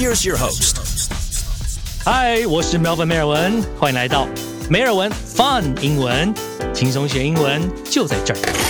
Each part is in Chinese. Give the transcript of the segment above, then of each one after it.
Here's your host. 嗨，我是 Melvin 梅尔文，欢迎来到梅尔文 Fun 英文，轻松学英文就在这儿。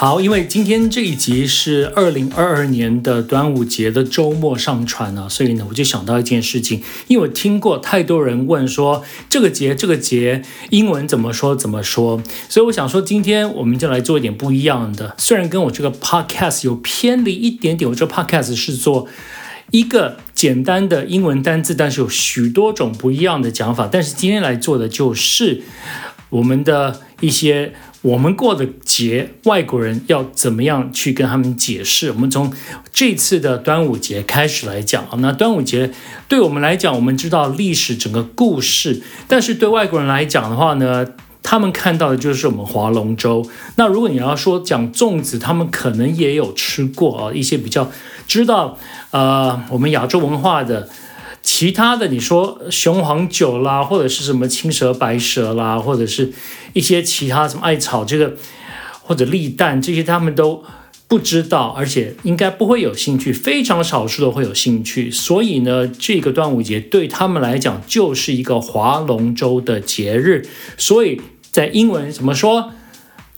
好，因为今天这一集是二零二二年的端午节的周末上传啊，所以呢，我就想到一件事情，因为我听过太多人问说这个节这个节英文怎么说怎么说，所以我想说今天我们就来做一点不一样的。虽然跟我这个 podcast 有偏离一点点，我这个 podcast 是做一个简单的英文单字，但是有许多种不一样的讲法。但是今天来做的就是我们的一些。我们过的节，外国人要怎么样去跟他们解释？我们从这次的端午节开始来讲啊。那端午节对我们来讲，我们知道历史整个故事，但是对外国人来讲的话呢，他们看到的就是我们划龙舟。那如果你要说讲粽子，他们可能也有吃过啊，一些比较知道呃我们亚洲文化的。其他的，你说雄黄酒啦，或者是什么青蛇白蛇啦，或者是一些其他什么艾草这个，或者立蛋这些，他们都不知道，而且应该不会有兴趣，非常少数的会有兴趣。所以呢，这个端午节对他们来讲就是一个划龙舟的节日。所以在英文怎么说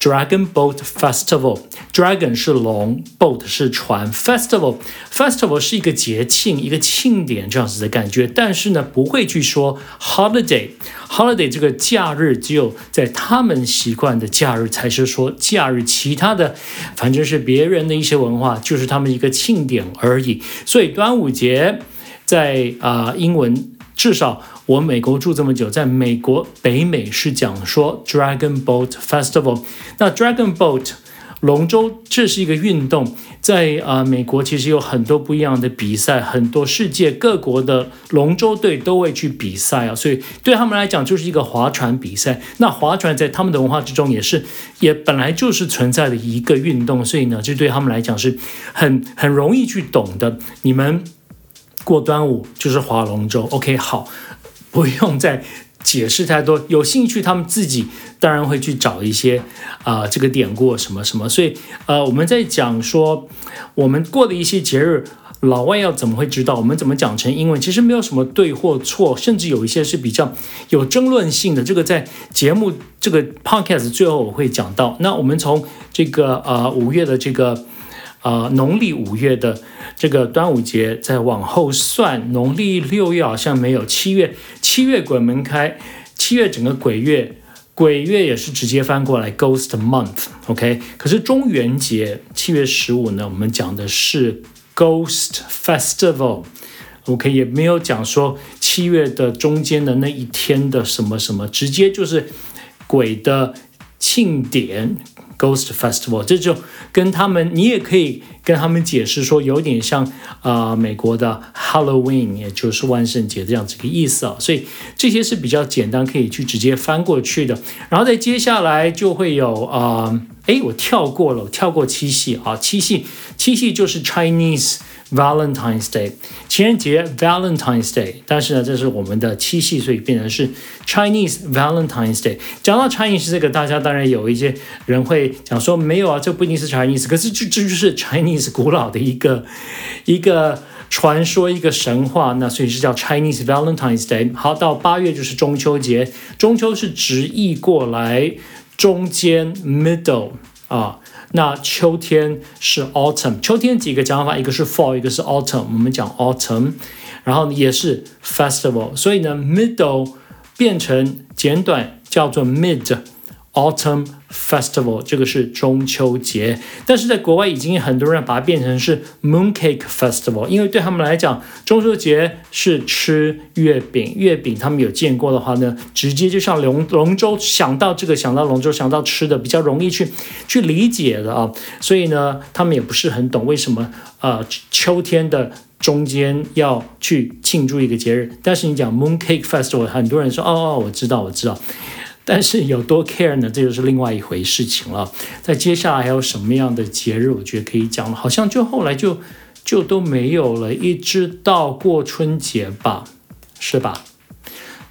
？Dragon Boat Festival，Dragon 是龙，Boat 是船，Festival，Festival 是一个节庆，一个庆典这样子的感觉。但是呢，不会去说 Holiday，Holiday 这个假日只有在他们习惯的假日才是说假日，其他的反正是别人的一些文化，就是他们一个庆典而已。所以端午节在啊英文至少。我美国住这么久，在美国北美是讲说 Dragon Boat Festival。那 Dragon Boat 龙舟这是一个运动，在啊美国其实有很多不一样的比赛，很多世界各国的龙舟队都会去比赛啊，所以对他们来讲就是一个划船比赛。那划船在他们的文化之中也是，也本来就是存在的一个运动，所以呢，这对他们来讲是很很容易去懂的。你们过端午就是划龙舟，OK，好。不用再解释太多，有兴趣他们自己当然会去找一些啊这个典故什么什么。所以呃我们在讲说我们过的一些节日，老外要怎么会知道？我们怎么讲成英文？其实没有什么对或错，甚至有一些是比较有争论性的。这个在节目这个 podcast 最后我会讲到。那我们从这个呃五月的这个。呃，农历五月的这个端午节，再往后算，农历六月好像没有，七月七月鬼门开，七月整个鬼月，鬼月也是直接翻过来 Ghost Month，OK。可是中元节七月十五呢，我们讲的是 Ghost Festival，OK，也没有讲说七月的中间的那一天的什么什么，直接就是鬼的庆典。Ghost Festival，这就跟他们，你也可以跟他们解释说，有点像啊美国的 Halloween，也就是万圣节这样子个意思啊。所以这些是比较简单，可以去直接翻过去的。然后再接下来就会有啊，哎，我跳过了，我跳过七夕啊，七夕，七夕就是 Chinese。Valentine's Day，情人节 Valentine's Day，但是呢，这是我们的七夕，所以变成是 Chinese Valentine's Day。讲到 Chinese 这个，大家当然有一些人会讲说没有啊，这不一定是 Chinese，可是这这就是 Chinese 古老的一个一个传说，一个神话，那所以是叫 Chinese Valentine's Day。好，到八月就是中秋节，中秋是直译过来中间 Middle 啊。那秋天是 autumn，秋天几个讲法，一个是 fall，一个是 autumn。我们讲 autumn，然后也是 festival，所以呢，middle 变成简短叫做 mid。Autumn Festival，这个是中秋节，但是在国外已经很多人把它变成是 Mooncake Festival，因为对他们来讲，中秋节是吃月饼，月饼他们有见过的话呢，直接就像龙龙舟想到这个想到龙舟想到吃的比较容易去去理解的啊，所以呢，他们也不是很懂为什么呃秋天的中间要去庆祝一个节日，但是你讲 Mooncake Festival，很多人说哦哦，我知道我知道。但是有多 care 呢？这就是另外一回事情了。在接下来还有什么样的节日，我觉得可以讲了。好像就后来就就都没有了，一直到过春节吧，是吧？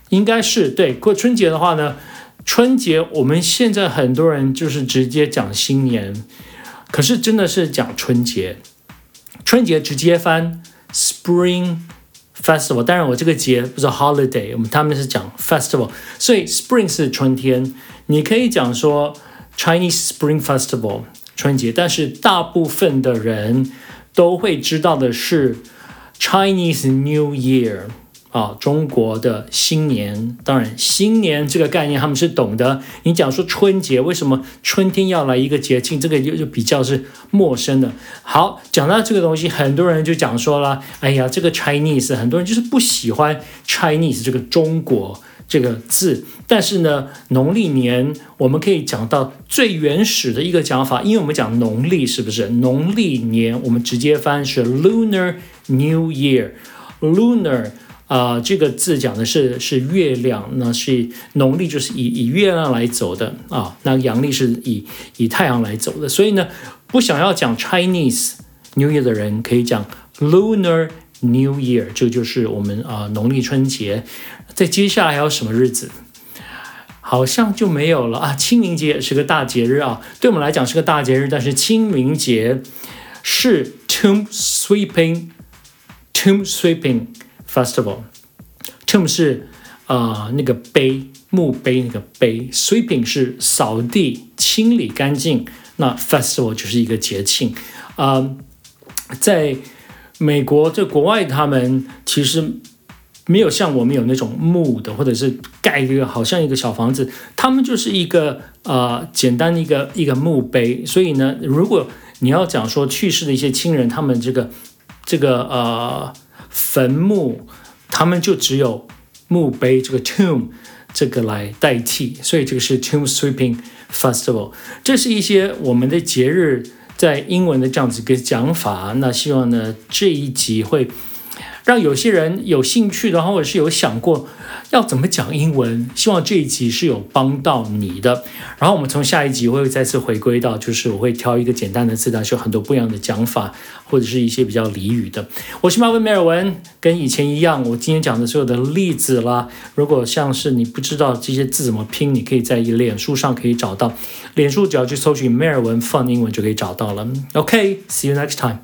应该是对过春节的话呢，春节我们现在很多人就是直接讲新年，可是真的是讲春节，春节直接翻 Spring Festival。当然我这个节不是 holiday，我们他们是讲 festival，所以 Spring 是春天，你可以讲说 Chinese Spring Festival 春节，但是大部分的人都会知道的是 Chinese New Year。 啊，中国的新年，当然新年这个概念他们是懂的。你讲说春节，为什么春天要来一个节庆？这个就就比较是陌生的。好，讲到这个东西，很多人就讲说了，哎呀，这个 Chinese，很多人就是不喜欢 Chinese 这个中国这个字。但是呢，农历年我们可以讲到最原始的一个讲法，因为我们讲农历是不是？农历年我们直接翻是 Lunar New Year，Lunar。啊，这个字讲的是是月亮，那是农历就是以以月亮来走的啊，那阳历是以以太阳来走的，所以呢，不想要讲 Chinese New Year 的人可以讲 Lunar New Year，这就是我们啊农历春节。在接下来还有什么日子？好像就没有了啊。清明节也是个大节日啊，对我们来讲是个大节日，但是清明节是 Tomb Sweeping Tomb Sweeping。Festival，tomb 是啊那个碑墓碑那个碑，sweeping 是扫地清理干净，那 festival 就是一个节庆啊。在美国，在国外，他们其实没有像我们有那种木的，或者是盖一个好像一个小房子，他们就是一个呃简单的一个一个墓碑。所以呢，如果你要讲说去世的一些亲人，他们这个这个呃。坟墓，他们就只有墓碑这个 tomb 这个来代替，所以这个是 tomb sweeping festival。这是一些我们的节日在英文的这样子一个讲法。那希望呢这一集会让有些人有兴趣的，或者是有想过。要怎么讲英文？希望这一集是有帮到你的。然后我们从下一集会再次回归到，就是我会挑一个简单的字，但是有很多不一样的讲法，或者是一些比较俚语的。我是马文梅尔文，跟以前一样，我今天讲的所有的例子啦，如果像是你不知道这些字怎么拼，你可以在脸书上可以找到，脸书只要去搜寻梅尔文放英文就可以找到了。OK，see you next time。